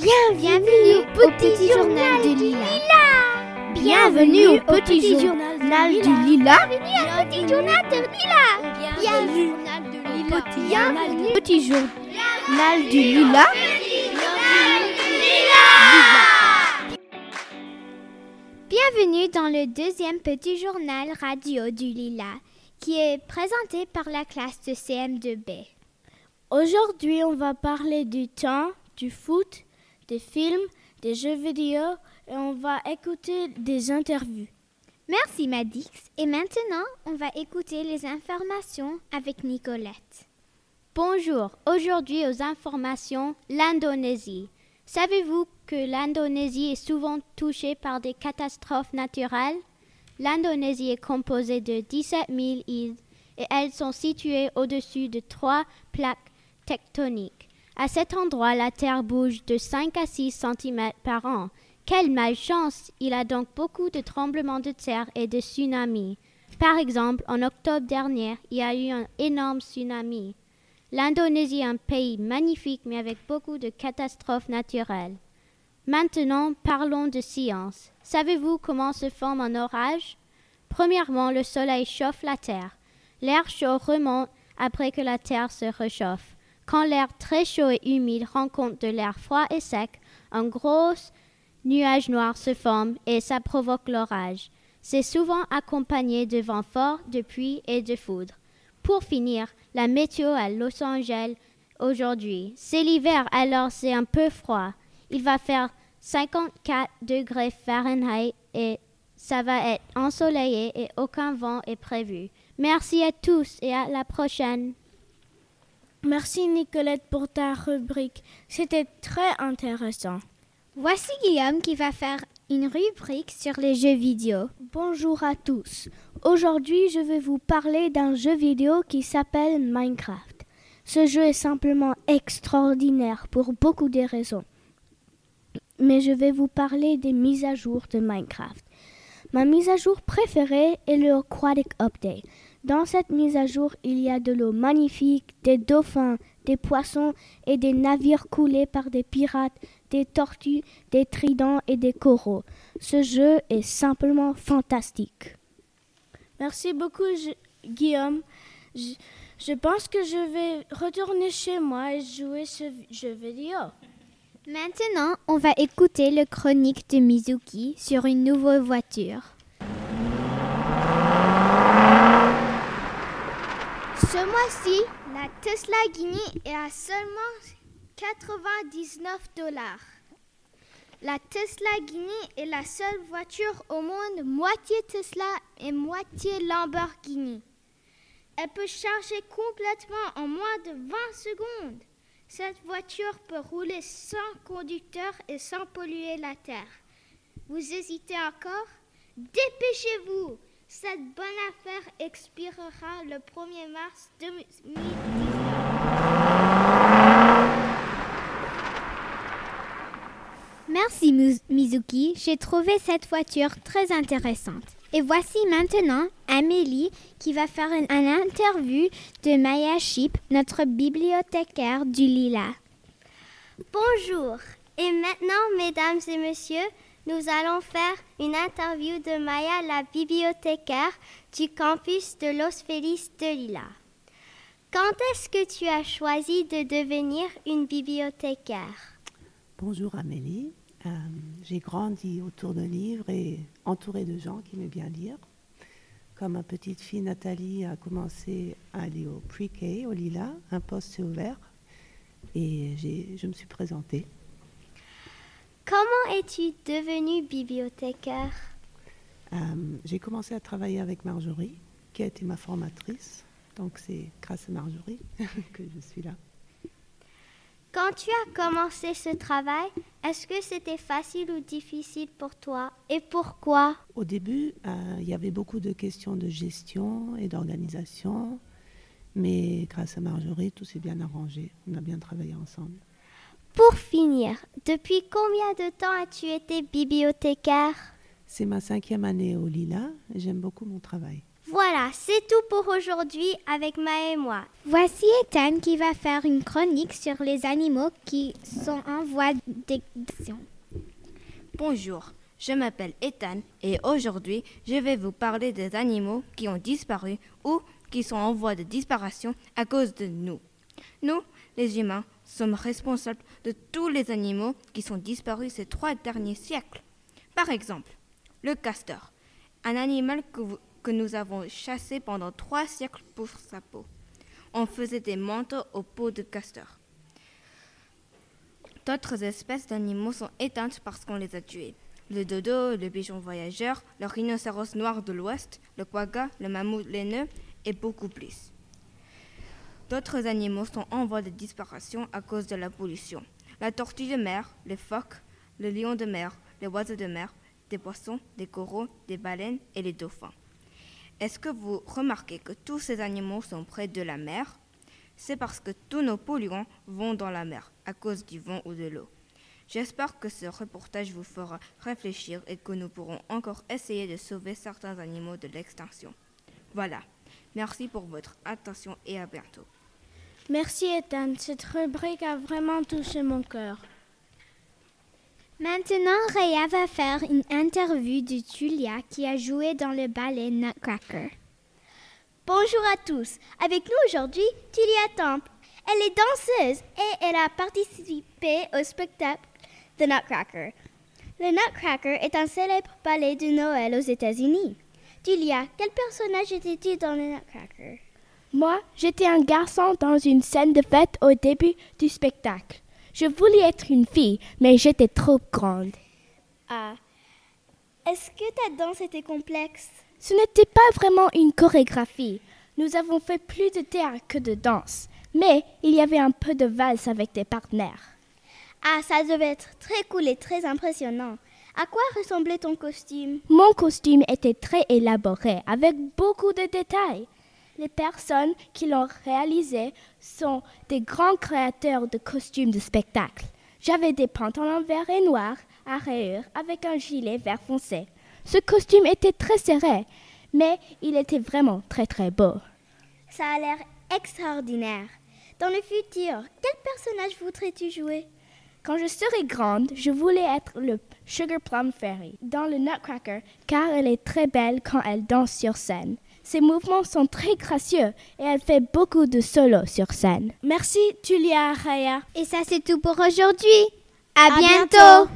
Bienvenue au petit journal du Lila. Bienvenue au petit journal du Lila. Bienvenue au petit journal du Lila. Bienvenue au petit journal du Lila. Bienvenue dans le deuxième petit journal radio du Lila qui est présenté par la classe de CM2B. Aujourd'hui, on va parler du temps, du foot, des films, des jeux vidéo et on va écouter des interviews. Merci Madix. Et maintenant, on va écouter les informations avec Nicolette. Bonjour. Aujourd'hui aux informations, l'Indonésie. Savez-vous que l'Indonésie est souvent touchée par des catastrophes naturelles? L'Indonésie est composée de 17 000 îles et elles sont situées au-dessus de trois plaques tectoniques. À cet endroit, la Terre bouge de 5 à 6 cm par an. Quelle malchance Il a donc beaucoup de tremblements de terre et de tsunamis. Par exemple, en octobre dernier, il y a eu un énorme tsunami. L'Indonésie est un pays magnifique mais avec beaucoup de catastrophes naturelles. Maintenant, parlons de science. Savez-vous comment se forme un orage? Premièrement, le soleil chauffe la terre. L'air chaud remonte après que la terre se réchauffe. Quand l'air très chaud et humide rencontre de l'air froid et sec, un gros nuage noir se forme et ça provoque l'orage. C'est souvent accompagné de vents forts, de pluie et de foudre. Pour finir, la météo à Los Angeles aujourd'hui. C'est l'hiver, alors c'est un peu froid. Il va faire 54 degrés Fahrenheit et ça va être ensoleillé et aucun vent est prévu. Merci à tous et à la prochaine. Merci Nicolette pour ta rubrique. C'était très intéressant. Voici Guillaume qui va faire une rubrique sur les jeux vidéo. Bonjour à tous. Aujourd'hui, je vais vous parler d'un jeu vidéo qui s'appelle Minecraft. Ce jeu est simplement extraordinaire pour beaucoup de raisons. Mais je vais vous parler des mises à jour de Minecraft. Ma mise à jour préférée est le Aquatic Update. Dans cette mise à jour, il y a de l'eau magnifique, des dauphins, des poissons et des navires coulés par des pirates, des tortues, des tridents et des coraux. Ce jeu est simplement fantastique. Merci beaucoup, Guillaume. Je, je pense que je vais retourner chez moi et jouer ce jeu vidéo. Maintenant, on va écouter le chronique de Mizuki sur une nouvelle voiture. Ce mois-ci, la Tesla Guinea est à seulement 99 dollars. La Tesla Guinea est la seule voiture au monde moitié Tesla et moitié Lamborghini. Elle peut charger complètement en moins de 20 secondes. Cette voiture peut rouler sans conducteur et sans polluer la terre. Vous hésitez encore? Dépêchez-vous Cette bonne affaire expirera le 1er mars 2019. Merci Mizuki, j'ai trouvé cette voiture très intéressante. Et voici maintenant Amélie qui va faire une, interview de Maya Chip, notre bibliothécaire du Lila. Bonjour. Et maintenant, mesdames et messieurs, nous allons faire une interview de Maya, la bibliothécaire du campus de Los Feliz de Lila. Quand est-ce que tu as choisi de devenir une bibliothécaire? Bonjour Amélie. Euh, j'ai grandi autour de livres et entourée de gens qui aimaient bien lire. Comme ma petite fille Nathalie a commencé à aller au pre-K, au Lila, un poste ouvert et je me suis présentée. Comment es-tu devenue bibliothécaire? Euh, J'ai commencé à travailler avec Marjorie, qui a été ma formatrice. Donc c'est grâce à Marjorie que je suis là. Quand tu as commencé ce travail, est-ce que c'était facile ou difficile pour toi? Et pourquoi? Au début, euh, il y avait beaucoup de questions de gestion et d'organisation, mais grâce à Marjorie, tout s'est bien arrangé. On a bien travaillé ensemble. Pour finir, depuis combien de temps as-tu été bibliothécaire? C'est ma cinquième année au Lila. J'aime beaucoup mon travail. Voilà, c'est tout pour aujourd'hui avec Ma et moi. Voici Ethan qui va faire une chronique sur les animaux qui sont en voie d'extinction. Bonjour, je m'appelle Ethan et aujourd'hui je vais vous parler des animaux qui ont disparu ou qui sont en voie de disparition à cause de nous. Nous, les humains, sommes responsables de tous les animaux qui sont disparus ces trois derniers siècles. Par exemple, le castor, un animal que, nous avons chassé pendant trois siècles pour sa peau. On faisait des manteaux aux peaux de castor. D'autres espèces d'animaux sont éteintes parce qu'on les a tuées. Le dodo, le pigeon voyageur, le rhinocéros noir de l'Ouest, le quagga, le mammouth laineux et beaucoup plus. D'autres animaux sont en voie de disparition à cause de la pollution. La tortue de mer, les phoques, le lion de mer, les oiseaux de mer, des poissons, des coraux, des baleines et les dauphins. Est-ce que vous remarquez que tous ces animaux sont près de la mer? C'est parce que tous nos polluants vont dans la mer à cause du vent ou de l'eau. J'espère que ce reportage vous fera réfléchir et que nous pourrons encore essayer de sauver certains animaux de l'extinction. Voilà. Merci pour votre attention et à bientôt. Merci Ethan, cette rubrique a vraiment touché mon cœur. Maintenant, Raya va faire une interview de Julia qui a joué dans le ballet Nutcracker. Bonjour à tous. Avec nous aujourd'hui, Julia Temple. Elle est danseuse et elle a participé au spectacle The Nutcracker. Le Nutcracker est un célèbre ballet de Noël aux États-Unis. Julia, quel personnage étais-tu dans le Nutcracker? Moi, j'étais un garçon dans une scène de fête au début du spectacle. Je voulais être une fille, mais j'étais trop grande. Ah. Est-ce que ta danse était complexe? Ce n'était pas vraiment une chorégraphie. Nous avons fait plus de théâtre que de danse, mais il y avait un peu de valse avec des partenaires. Ah, ça devait être très cool et très impressionnant. À quoi ressemblait ton costume? Mon costume était très élaboré, avec beaucoup de détails. Les personnes qui l'ont réalisé sont des grands créateurs de costumes de spectacle. J'avais des pantalons verts et noirs à rayures avec un gilet vert foncé. Ce costume était très serré, mais il était vraiment très très beau. Ça a l'air extraordinaire. Dans le futur, quel personnage voudrais-tu jouer? Quand je serai grande, je voulais être le Sugar Plum Fairy dans le Nutcracker car elle est très belle quand elle danse sur scène. Ses mouvements sont très gracieux et elle fait beaucoup de solos sur scène. Merci, Julia Raya. Et ça, c'est tout pour aujourd'hui. À, bientôt.